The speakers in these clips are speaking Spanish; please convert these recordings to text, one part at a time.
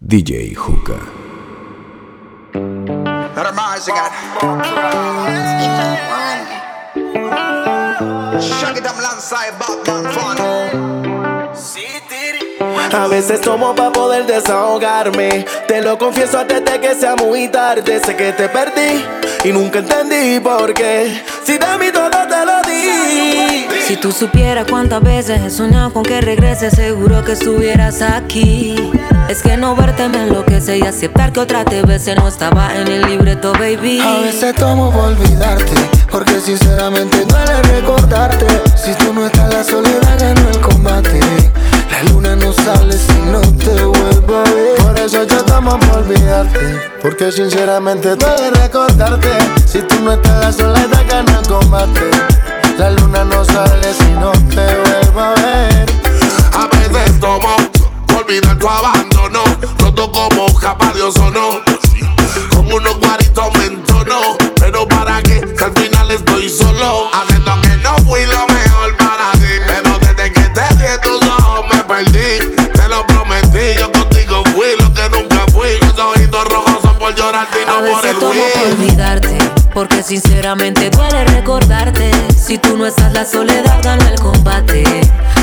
DJ Juca. A veces tomo para poder desahogarme. Te lo confieso antes de que sea muy tarde. Sé que te perdí y nunca entendí por qué. Si de mí todo te lo di. Si tú supieras cuántas veces he soñado con que regreses, seguro que estuvieras aquí. Es que no verte me enloquece y aceptar que otra te bese no estaba en el libreto, baby. A veces tomo por olvidarte, porque sinceramente duele recordarte. Si tú no estás, la soledad ganó el combate. La luna no sale si no te vuelvo a ver. Por eso yo tomo por olvidarte, porque sinceramente duele recordarte. Si tú no estás, la soledad ganó el combate. La luna no sale si no te vuelvo a ver. A veces tomo olvidar tu abandono. Roto como capa de no. Con unos guaritos me entono. Pero para qué, que al final estoy solo. Haciendo que no fui lo mejor para ti. Pero desde que te di en tus ojos me perdí. Te lo prometí, yo contigo fui lo que nunca fui. Los ojitos rojos son por llorar y A no por veces el tomo por olvidarte, porque sinceramente duele recordarte. Si tú no estás, la soledad gana el combate.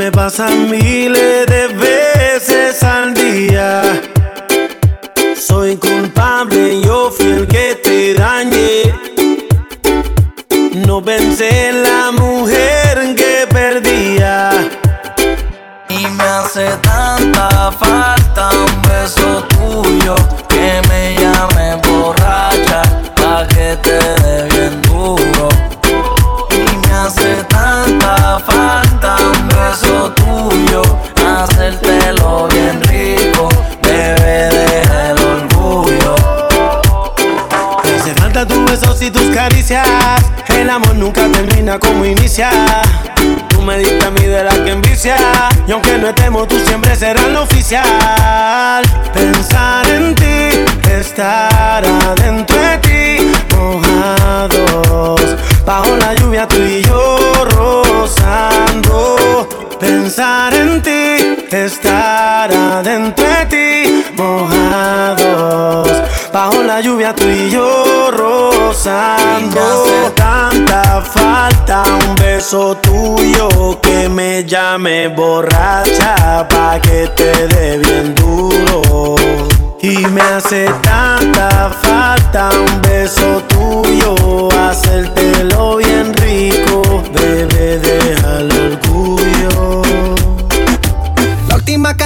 Me pasan miles de veces al día. Soy culpable, yo fui el que te dañé. No pensé en la mujer que perdía. Y me hace tanta falta como inicia. Tú me diste a mí de la que envicia. Y aunque no estemos, tú siempre serás lo oficial. Pensar en ti, estar adentro de ti, mojados. Bajo la lluvia, tú y yo rozando. Pensar en ti, estar adentro de ti, mojados. Bajo la lluvia, tú y yo rozando. Me hace tanta falta un beso tuyo que me llame borracha pa' que te dé bien duro. Y me hace tanta falta un beso tuyo, hacértelo bien rico, bebé, deja el.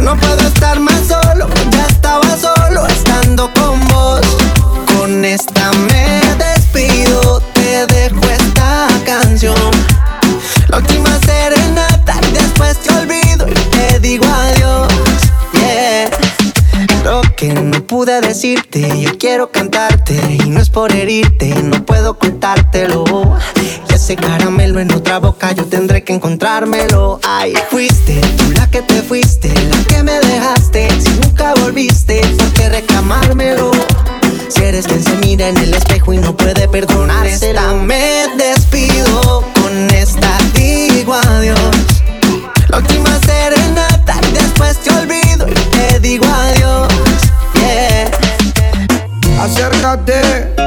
No puedo estar más solo, ya estaba solo estando con vos. Con esta me despido, te dejo esta canción. La última serenata y después te olvido y te digo adiós. Yeah. Lo que no pude decirte, yo quiero cantarte y no es por herirte, no puedo contártelo. Ese caramelo en otra boca yo tendré que encontrármelo. Ay, fuiste tú la que te fuiste, la que me dejaste. Si nunca volviste, ¿por qué reclamármelo? Si eres quien se mira en el espejo y no puede perdonarse, esta me despido, con esta digo adiós. La última serenata y después te olvido y te digo adiós. Acércate,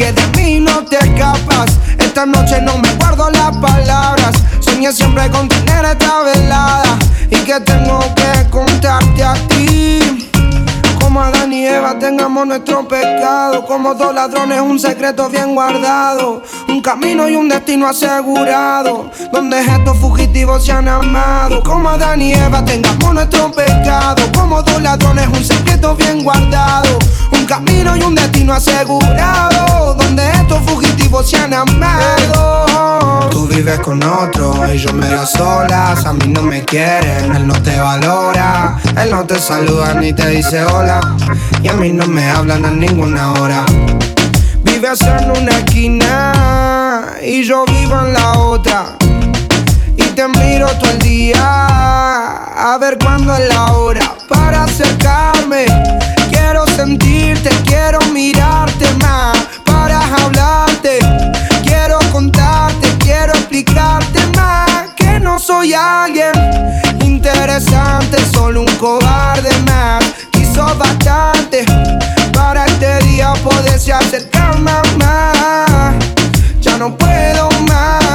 Que de mí no te escapas. Esta noche no me guardo las palabras. Soñé siempre con tener esta velada. Y que tengo que contarte a ti. Como Adán y Eva tengamos nuestro pecado. Como dos ladrones, un secreto bien guardado. Un camino y un destino asegurado. Donde estos fugitivos se han amado. Como Adán y Eva tengamos nuestro pecado. Como dos ladrones, un secreto bien guardado. Camino y un destino asegurado. Donde estos fugitivos se han amado. Tú vives con otro y yo me das solas. A mí no me quieren, él no te valora. Él no te saluda ni te dice hola. Y a mí no me hablan a ninguna hora. Vives en una esquina y yo vivo en la otra. Y te miro todo el día a ver cuándo es la hora para acercarme. Quiero sentirte, quiero mirarte más para hablarte. Quiero contarte, quiero explicarte más que no soy alguien interesante, solo un cobarde más bastante para este día poderse acercar más. Ya no puedo más,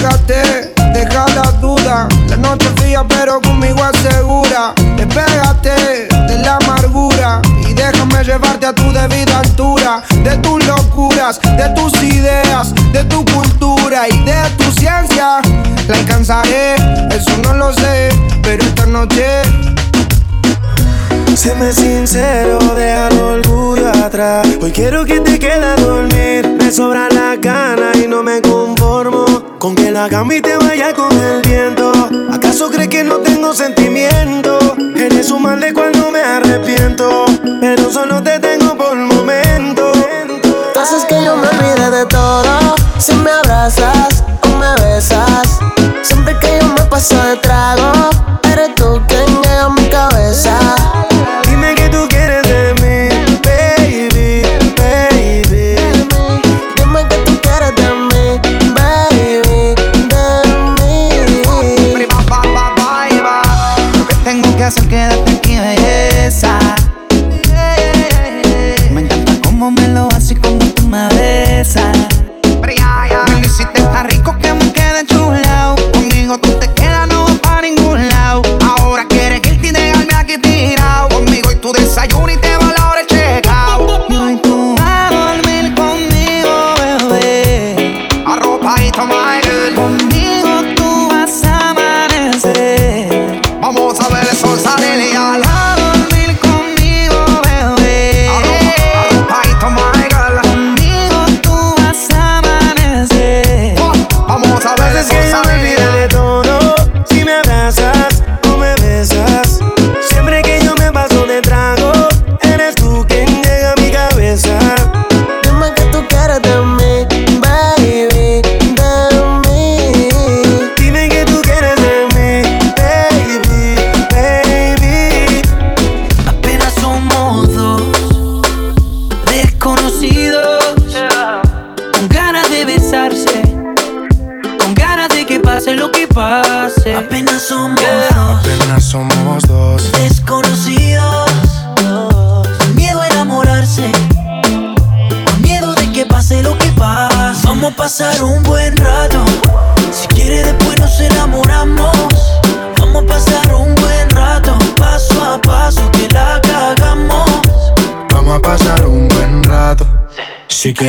Acércate, deja la duda. La noche fría, pero conmigo asegura. Despégate de la amargura y déjame llevarte a tu debida altura. De tus locuras, de tus ideas, de tu cultura y de tu ciencia. La alcanzaré, eso no lo sé, pero esta noche Séme sincero, deja el orgullo atrás. Hoy quiero que te quede a dormir. Me sobra la gana y no me conformo con que la y te vaya con el viento. ¿Acaso crees que no tengo sentimiento? Eres un mal de cuando me arrepiento, pero solo te tengo por momento. Haces que yo me olvide de todo si me abrazas o me besas. Siempre que yo me paso de trago, eres tú quien llega mi cabeza.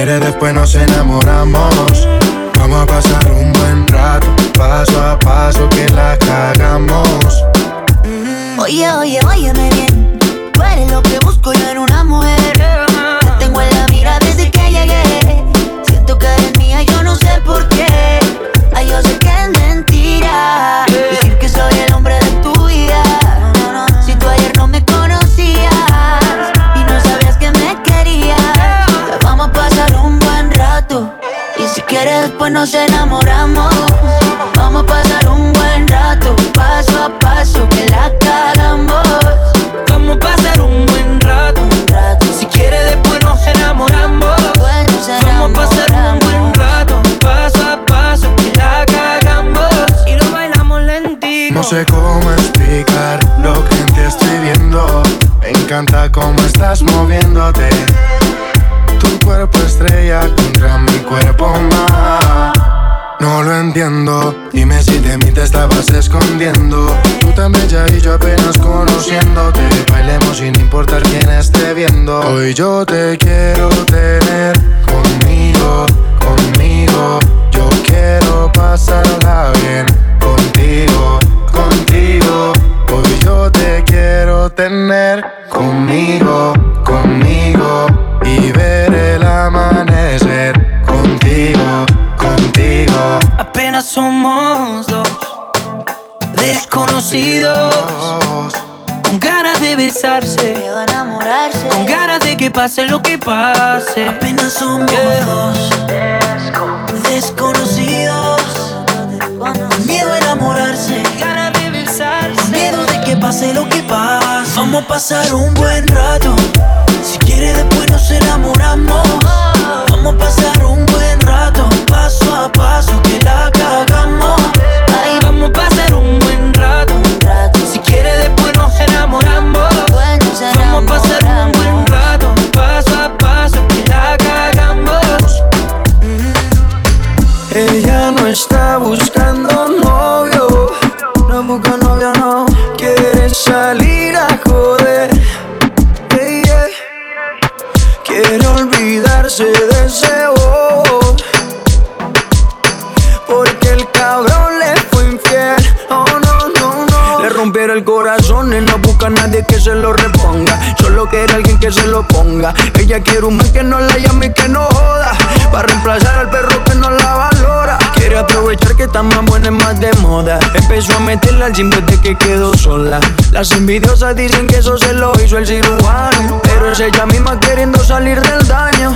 Quieres después nos enamoramos. Vamos a pasar un buen rato, paso a paso que la cagamos. Pase lo que pase. Apenas somos dos desconocidos. Miedo a enamorarse. Ganas de besarse. Miedo de que pase lo que pase. Vamos a pasar un buen rato. Que se lo reponga. Solo quiere alguien que se lo ponga. Ella quiere un man que no la llame y que no joda. Para reemplazar al perro que no la valora. Quiere aprovechar que está más buena y más de moda. Empezó a meterla al gym desde que quedó sola. Las envidiosas dicen que eso se lo hizo el cirujano. Pero es ella misma queriendo salir del daño.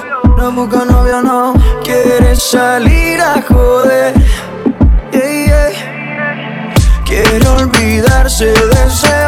no busca novio, no quiere salir a joder. Yeah, yeah. Quiere olvidarse de ese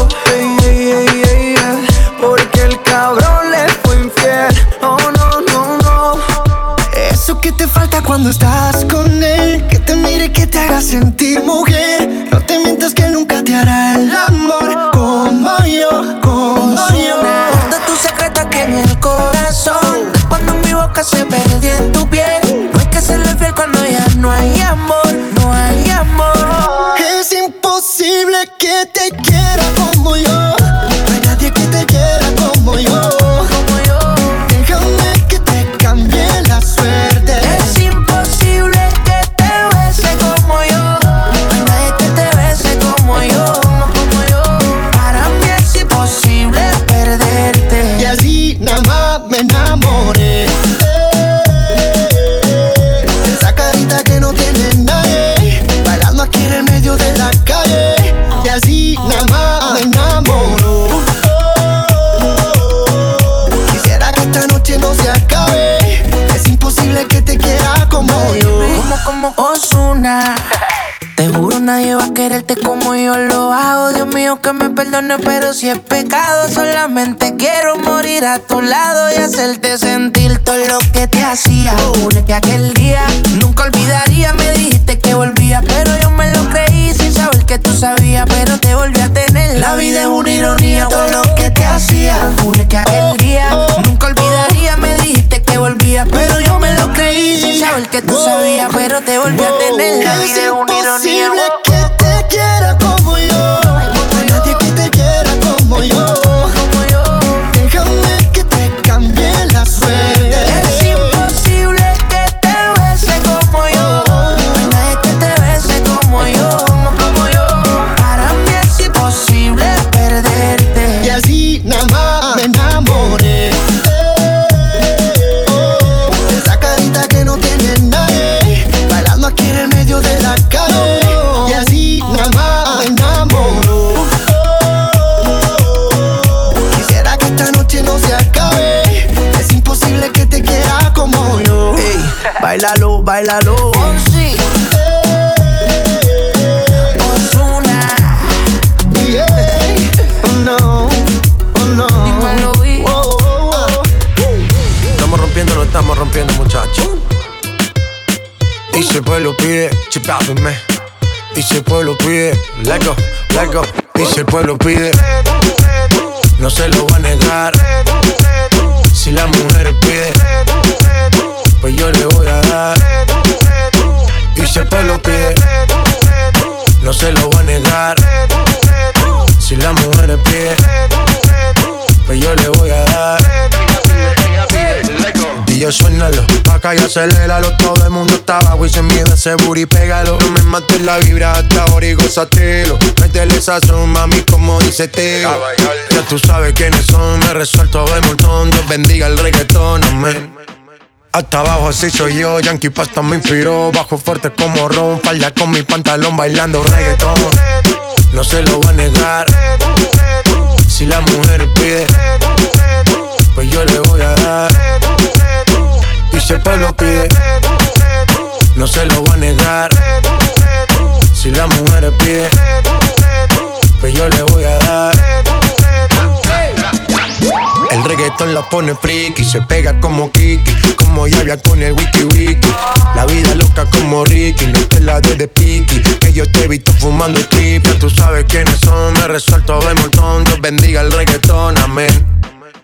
Chipápenme. Y si el pueblo pide, let go, let go. Y si el pueblo pide, no se lo y aceléralo Todo el mundo está abajo y se miedo ese booty, pégalo. No me mates la vibra hasta ahora y gózatelo. Métele sazón, mami, como dice Teo. Ya tú sabes quiénes son, me resuelto de montón. Dios bendiga el reggaetón, amén. Hasta abajo así soy yo, Yankee Pasta me inspiró. Bajo fuerte como Ron, falda con mi pantalón bailando reggaetón. No se lo va a negar. Si la mujer pide Pues yo le voy a dar Y si el pueblo pide. No se lo va a negar. Si la mujer pide Pues yo le voy a dar. El reggaetón la pone friki, se pega como Kiki, como Yavia con el wiki wiki. La vida loca como Ricky, no te la de de Piki, que yo te he visto fumando strip, ya tú sabes quiénes son, me resuelto de montón, Dios bendiga el reggaetón, amén.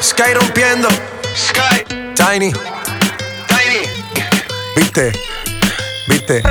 Sky rompiendo, Sky, Tiny, Tiny. ¿Viste? ¿Viste?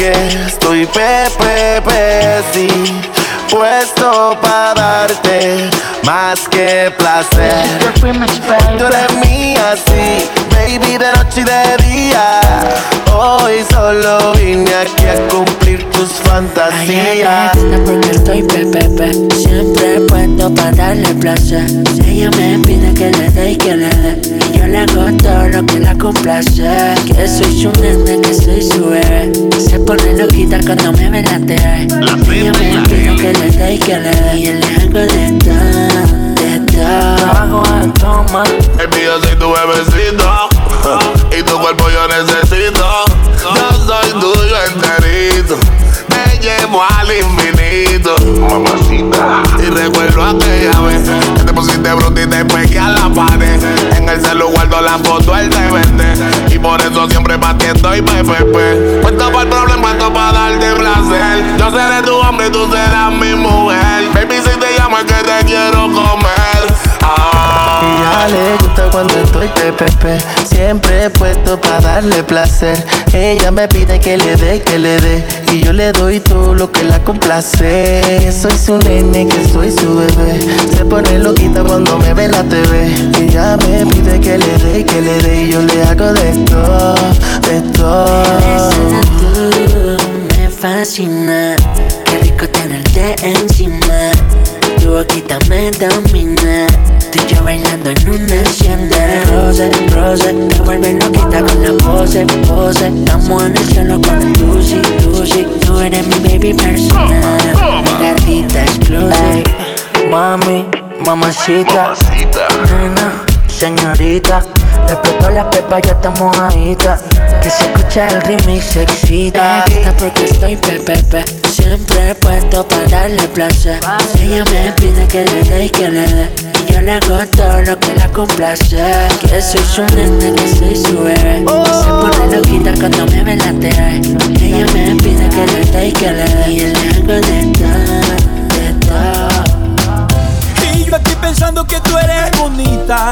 Que estoy pepe, sí, puesto para darte más que placer. Tú eres mía, sí, baby, de noche y de día. Hoy solo vine aquí a cumplir tus fantasías. Ay, porque estoy pepepe, siempre puesto para darle placer. Si ella me pide que le dé y que le dé, y yo le hago todo lo que la complace. Que soy su nene, que soy su bebé. Se pone loquita cuando me ve la TV. Ella me pide que le dé y que le dé, y yo le hago de todo, a toma. Baby, yo soy tu bebecito y tu cuerpo yo necesito. Yo soy tuyo enterito. Me llevo al infinito. Mamacita. Y recuerdo aquella vez que te pusiste bruta y te pegué a la pared. En el celular guardo la foto, él te vende. Y por eso siempre pa' ti estoy PPP. Puesto para el problema, puesto para darte placer. Yo seré tu hombre y tú serás mi mujer. Baby, si te llamo es que te quiero comer. Ella le gusta cuando estoy pepepe, siempre puesto para darle placer. Ella me pide que le dé, que le dé, y yo le doy todo lo que la complace. Soy su nene, que soy su bebé. Se pone loquita cuando me ve la TV. Ella me pide que le dé, que le dé, y yo le hago de todo, de todo. Tú me fascina, qué rico tenerte encima. Tu boquita me domina. Tú y yo bailando en una hacienda Rose, rose, te vuelve loquita con la pose, pose. Estamos en el cielo con Lucy, Lucy Tú eres mi baby personal. Mi gatita exclusive Mami, mamacita. Nena, señorita explotó la pepa, ya estamos mojadita Que se escucha el remix, se excita. Esta porque estoy pepepe Siempre puesto para darle placer. Ella me pide que le dé y que le dé. Y yo le hago todo lo que la complace. Que soy su nene, que soy su bebé. Se pone loquita cuando me ve la TV Ella me pide que le dé y que le dé. Y yo le hago de todo, de todo. Y yo aquí pensando que tú eres bonita.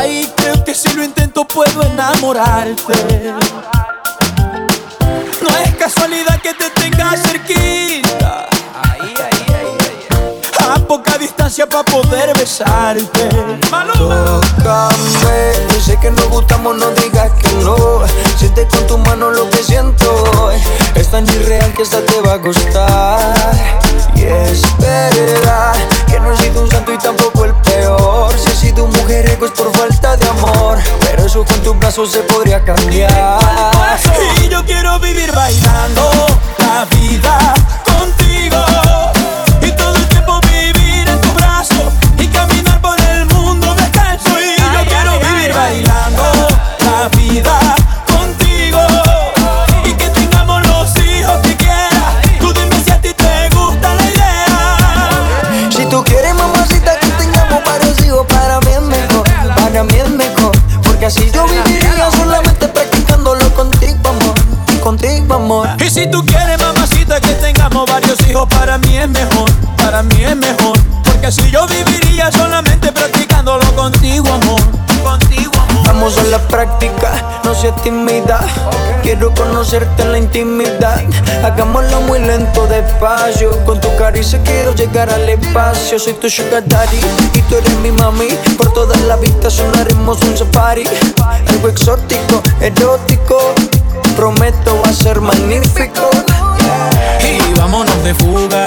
Ay, creo que si lo intento puedo enamorarte. No es casualidad que te tenga cerquita. A poca distancia para poder besarte. Tócame, yo sé que nos gustamos, no digas que no. Siente con tu mano lo que siento. Es tan irreal que hasta te va a gustar. Y es verdad que no he sido un santo y tampoco el peor. Si he sido un mujeriego es por falta de amor. Pero eso con tus brazos se podría cambiar. Y yo quiero vivir bailando la vida contigo. Si tú quieres, mamacita, que tengamos varios hijos, para mí es mejor, para mí es mejor. Porque así yo viviría solamente practicándolo contigo, amor. Contigo, amor. Vamos a la práctica, no seas tímida. Quiero conocerte en la intimidad. Hagámoslo muy lento, despacio. Con tu caricia quiero llegar al espacio. Soy tu sugar daddy y tú eres mi mami. Por toda la habitación haremos un safari. Algo exótico, erótico. Prometo va a ser magnífico. Y vámonos de fuga,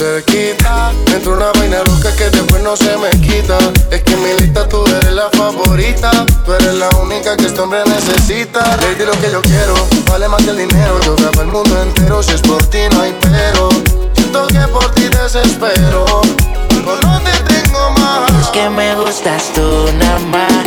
entra una vaina loca que después no se me quita. Es que en mi lista tú eres la favorita, tú eres la única que este hombre necesita. Lady, lo que yo quiero, vale más que el dinero. Yo grabo el mundo entero, si es por ti no hay pero. Siento que por ti desespero, pero no te tengo más. Es que me gustas tú nada más,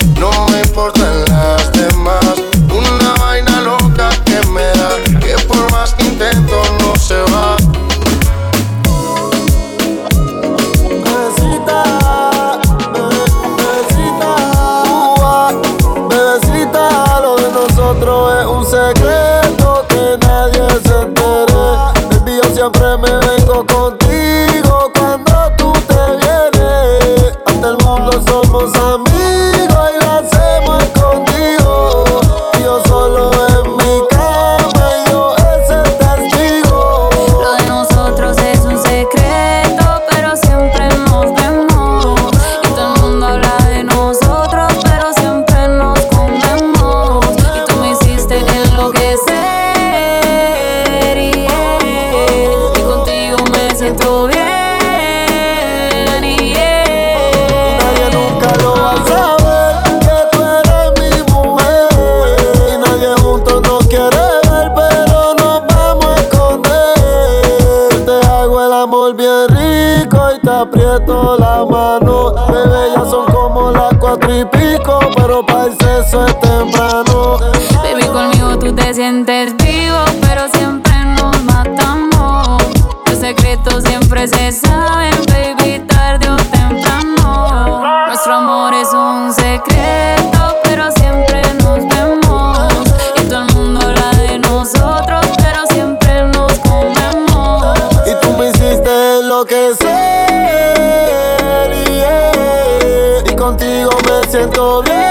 siento bien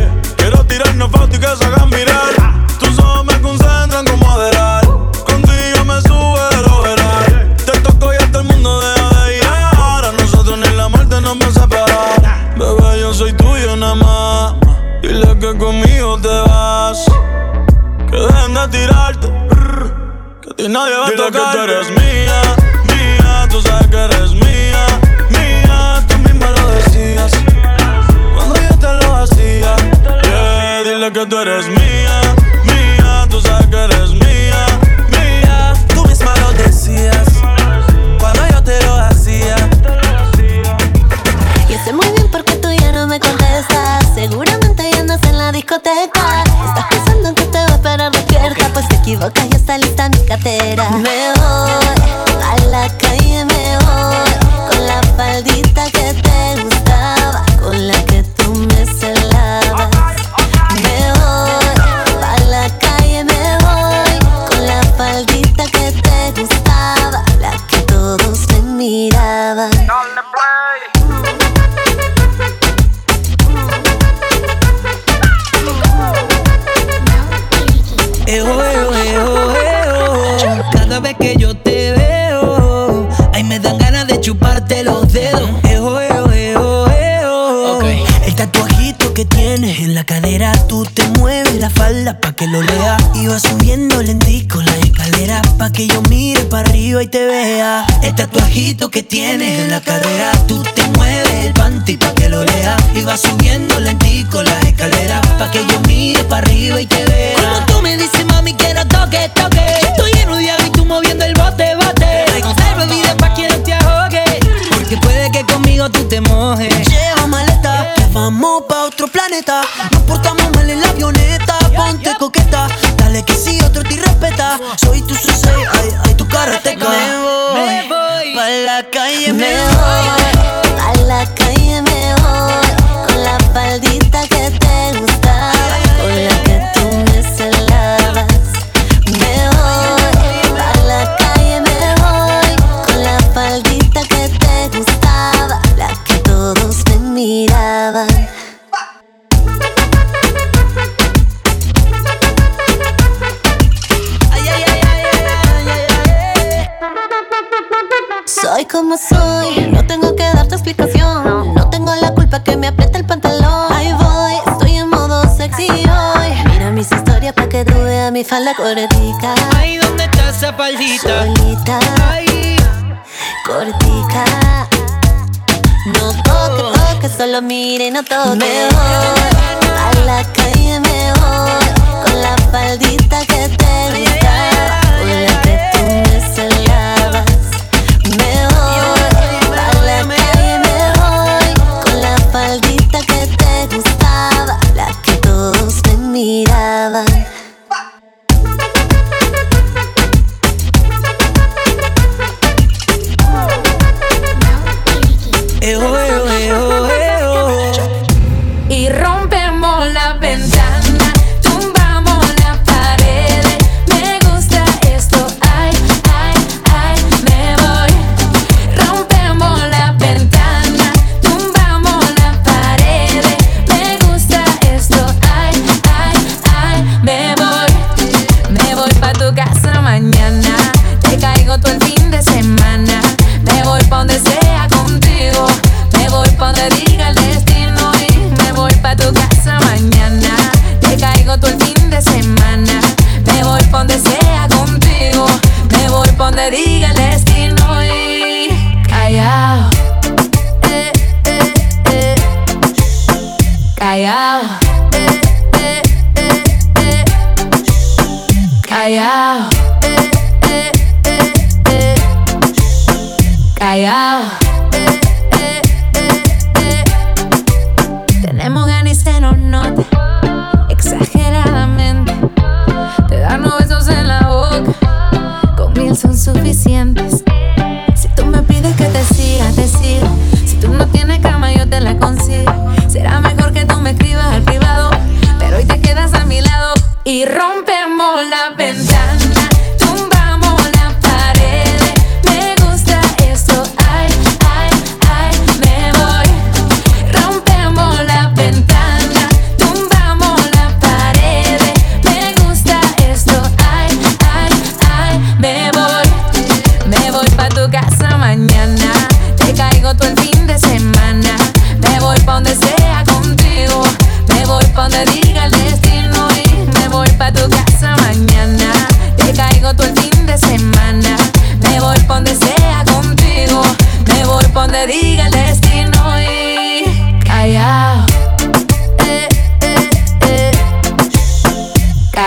Va que tú eres mía, mía. Tú sabes que eres mía, mía. Tú misma lo decías. Cuando yo te lo hacía. Yeah, dile que tú eres mía, mía. Tú sabes que eres mía, mía. Tú misma lo decías cuando yo te lo hacía. Yo sé muy bien por qué tú ya no me contestas. Seguramente ya andas en la discoteca. Estás pensando en que te voy a esperar despierta. Pues te equivocas, ya está lista mi cartera. Me en cadera, tú te mueves la falda pa' que lo lea. Vas subiendo lentico la escalera pa' que yo mire para arriba y te vea. El tatuajito que tienes en la cadera, tú te mueves el panty pa' que lo lea. Vas subiendo lentico la escalera pa' que yo mire para arriba y te vea. Como tú me dices, mami, quiero toque, toque. Estoy lleno de agua y tú moviendo el bote, bote. Conserva vida pa' que no te ahogue. Porque puede que conmigo tú te mojes. Que vamos pa' otro planeta. Nos portamos mal en la avioneta. Ponte coqueta, dale que si otro te respeta. Soy tu sensei, ay, ay, tu karateca. Me voy, me voy pa' la calle, me, voy mi falda cortica. Ay, ¿dónde está esa faldita? Solita, Ay, cortica. No toque, toque, solo mire y no toque. Me voy a la calle, me voy con la faldita que te gustaba,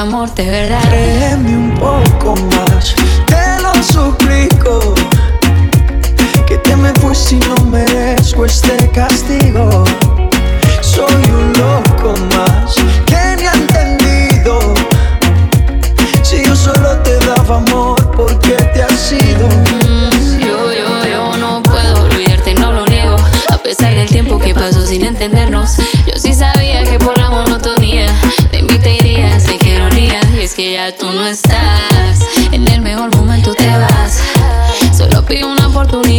amor de verdad.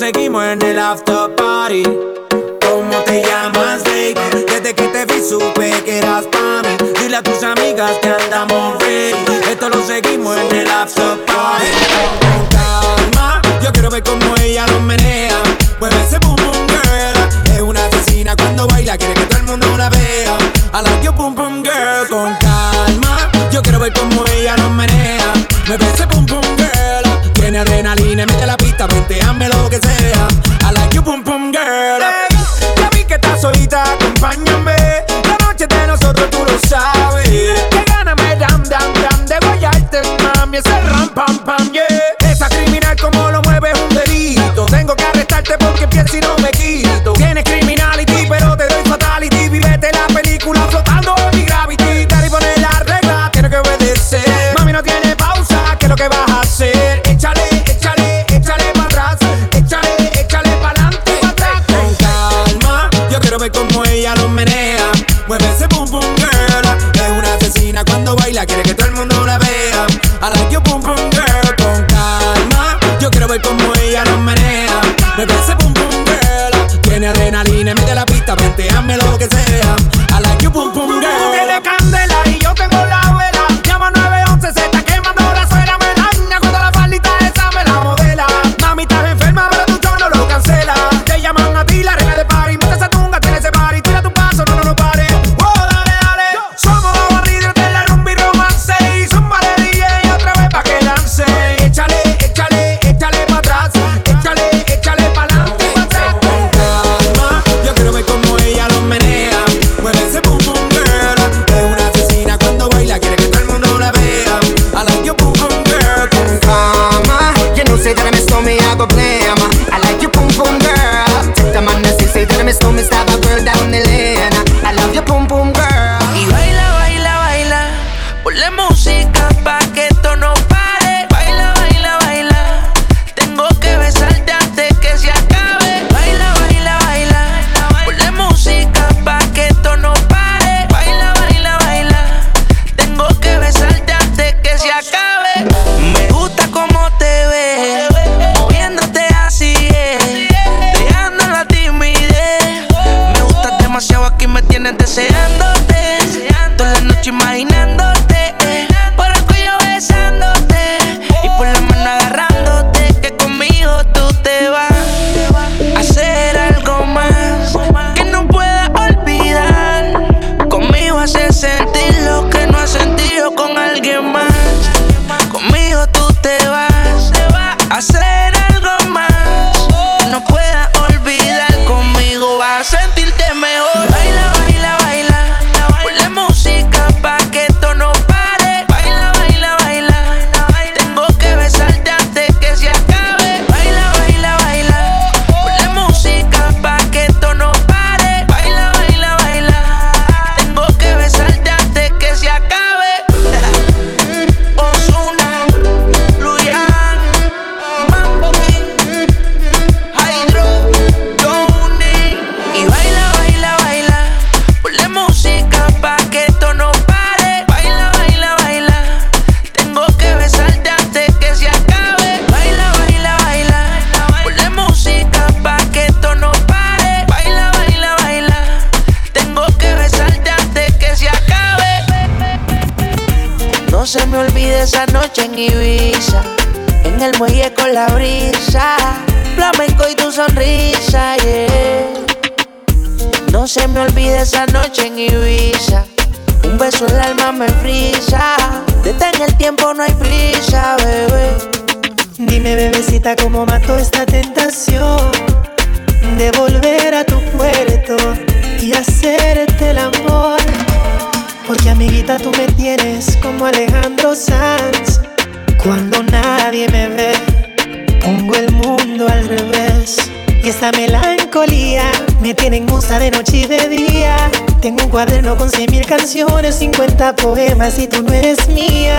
seguimos en el after si tú no eres mía?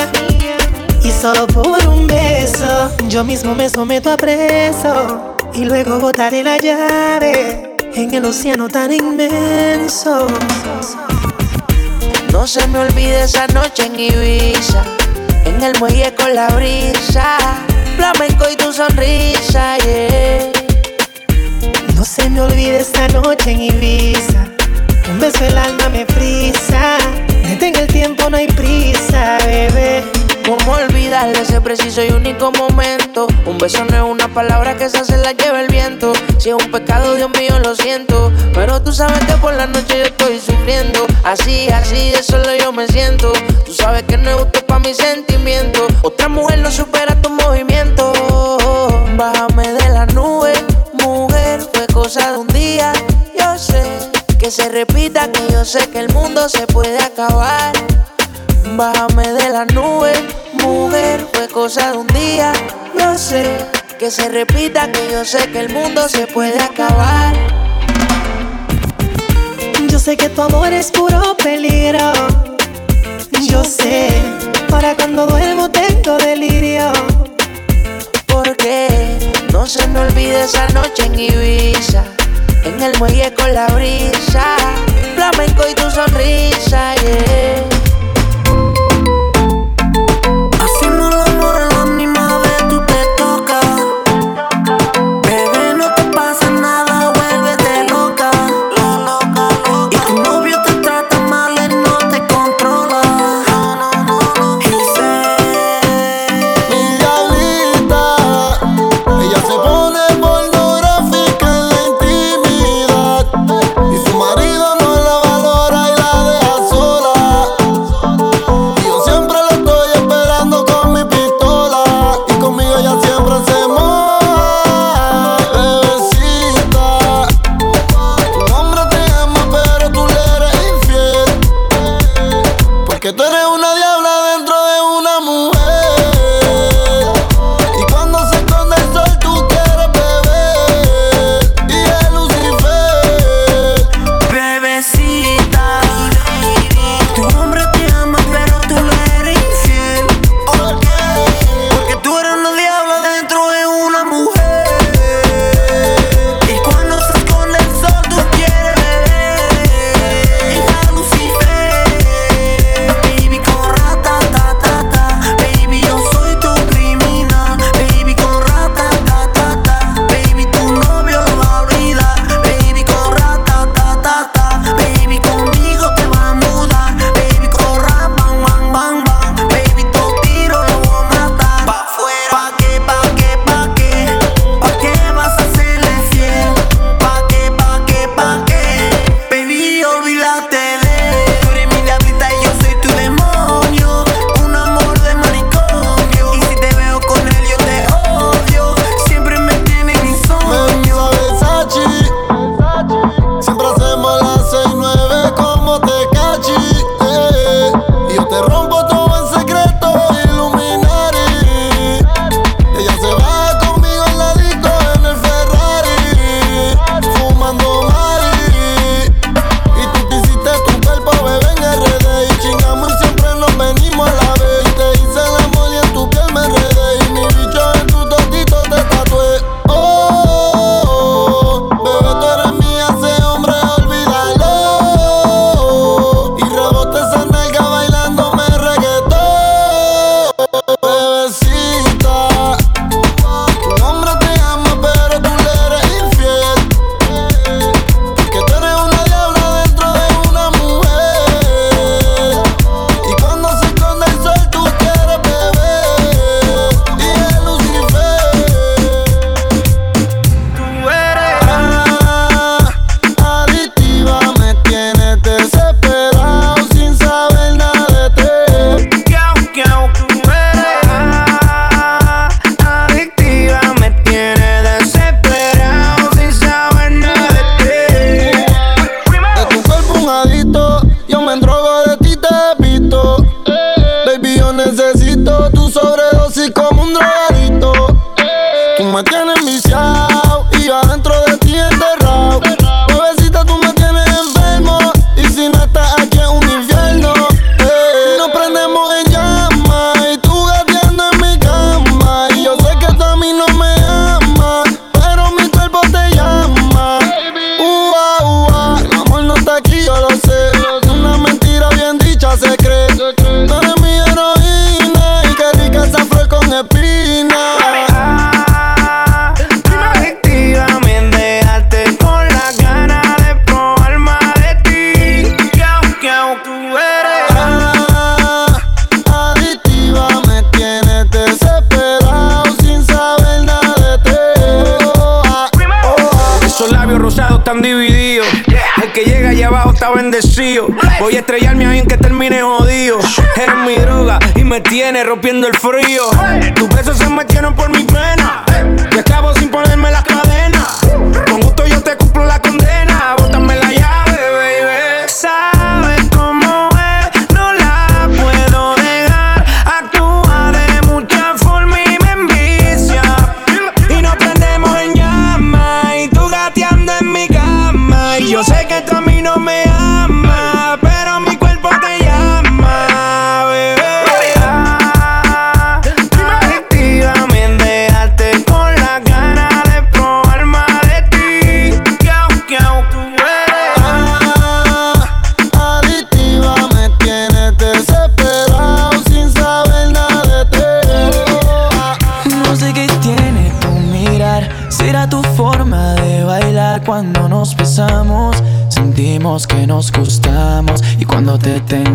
Y solo por un beso, yo mismo me someto a preso. Y luego botaré la llave en el océano tan inmenso. No se me olvide esa noche en Ibiza, en el muelle con la brisa, flamenco y tu sonrisa, yeah. No se me olvide esa noche en Ibiza, un beso el alma me frisa. Dale ese preciso y único momento. Un beso no es una palabra que esa se la lleva el viento. Si es un pecado, Dios mío, lo siento. Pero tú sabes que por la noche yo estoy sufriendo. Así, así, de solo yo me siento. Tú sabes que no es justo para mis sentimientos. Otra mujer no supera tus movimientos. Bájame de la nube, mujer, fue cosa de un día. Yo sé que se repita, que yo sé que el mundo se puede acabar. Bájame de la nube, mujer, fue cosa de un día. Lo sé, que se repita, que yo sé que el mundo se puede acabar. Yo sé que tu amor es puro peligro. Yo sé, para cuando duermo tengo delirio. Porque no se me olvide esa noche en Ibiza, en el muelle con la brisa, flamenco y tu sonrisa, yeah. Tiene rompiendo te tengo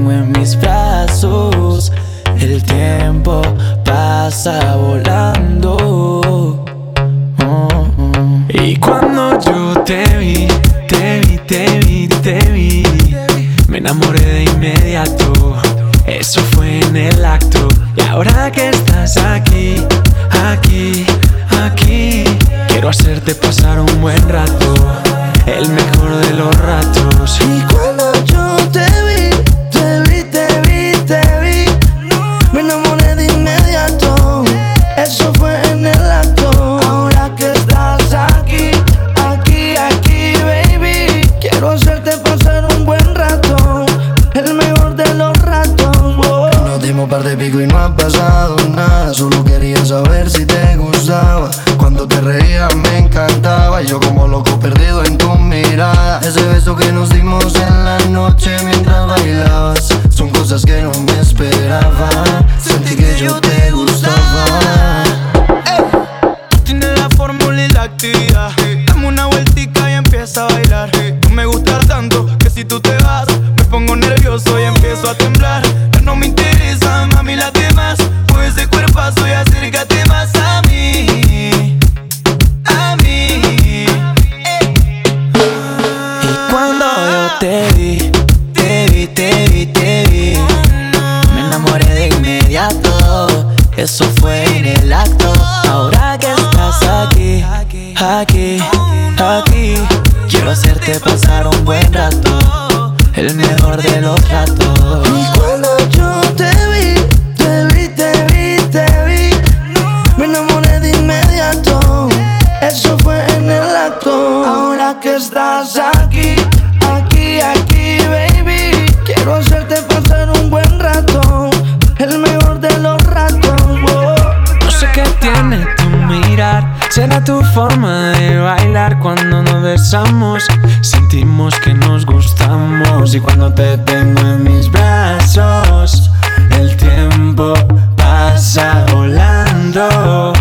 quiero hacerte pasar un buen rato, el mejor de los ratos. Y cuando yo te vi, te vi, te vi, te vi, me enamoré de inmediato. Eso fue en el acto. Ahora que estás aquí, aquí, aquí, baby, quiero hacerte pasar un buen rato, el mejor de los ratos. wow. No sé qué tiene tu mirar, será tu forma de bailar cuando nos besamos. Sentimos que nos gustamos y cuando te tengo en mis brazos, el tiempo pasa volando.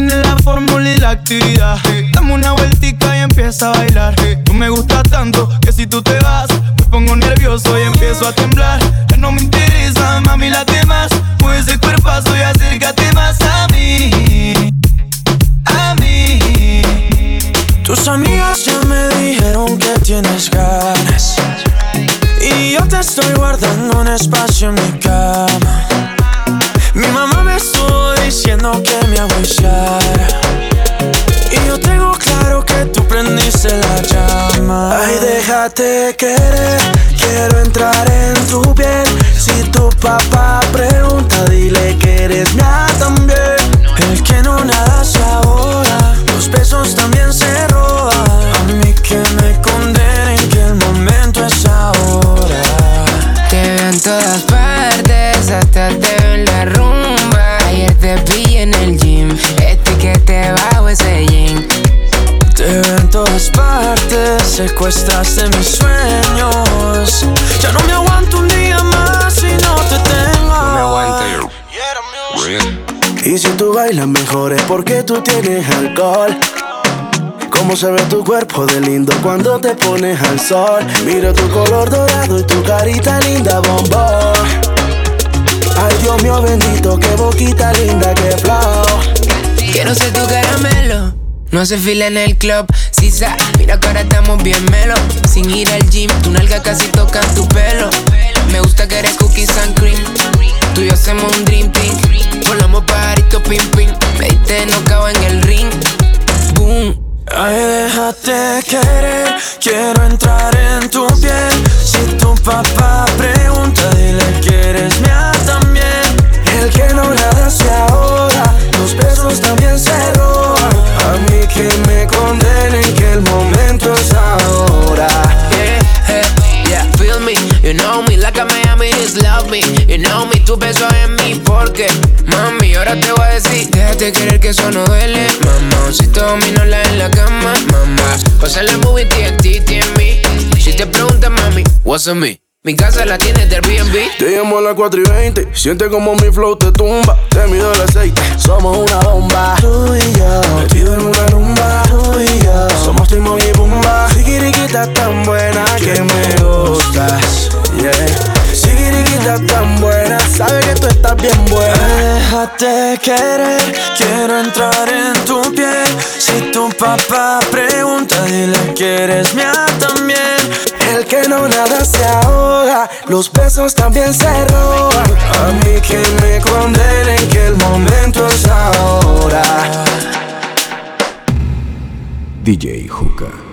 La fórmula y la actividad. Dame una vueltica y empieza a bailar. Tú me gustas tanto que si tú te vas, me pongo nervioso y empiezo a temblar. Ya no me interesa, mami, las demás. Pues ese cuerpazo y amigas ya me dijeron que tienes ganas. Y yo te estoy guardando un espacio en mi cama. Mi mamá me estuvo diciendo que me aguiciara. Y yo tengo claro que tú prendiste la llama. Ay, déjate querer, quiero entrar en tu piel. Si tu papá pregunta, dile que eres mía también. El que no nada se ahora, los besos también se todas partes, hasta te veo en la rumba. Ayer te vi en el gym, este que te bajo ese jean. Te veo en todas partes, secuestraste mis sueños. Ya no me aguanto un día más si no te tengo. No me aguanto Y si tú bailas mejor es porque tú tienes alcohol. Cómo se ve tu cuerpo de lindo cuando te pones al sol. Mira tu color dorado y tu carita linda, bombón. Ay, Dios mío bendito, qué boquita linda, qué flow. Quiero ser tu caramelo. No hace fila en el club, Sisa, mira que ahora estamos bien melo Sin ir al gym, tu nalga casi toca tu pelo Me gusta que eres cookies and cream Tú y yo hacemos un dream team Volamos pajarito pim pim Me diste no en el ring Boom Ay, déjate querer, quiero entrar en tu piel. Si tu papá pregunta, dile que eres mía también. El que no nada se ahoga, los besos también se roban. A mí que me condenen que el momento es ahora. Feel me, you know me, like a Miami, just love me. You know me, tu beso en mí, porque, mami, ahora te voy a decir, déjate querer que eso no duele, mamá. Si domino la en la cama, mamá. Pasa la movie, TNT, en mí. Si te preguntas, mami, what's on me? Mi casa la tienes de Airbnb. Te llamo a las 4 y 20. Siente como mi flow te tumba. Te mido el aceite. Somos una bomba. Tú y yo. Metido en una rumba. Tú y yo. Somos Timón y Pumba. Sigiriquita tan buena que me gustas. Yeah. Sigiriquita tan buena. Sabe que tú estás bien buena. Déjate querer, quiero entrar en tu piel. Si tu papá pregunta, dile que eres mía también. El que no nada se ahoga, los besos también se roban. A mí que me condenen que el momento es ahora. DJ Juca.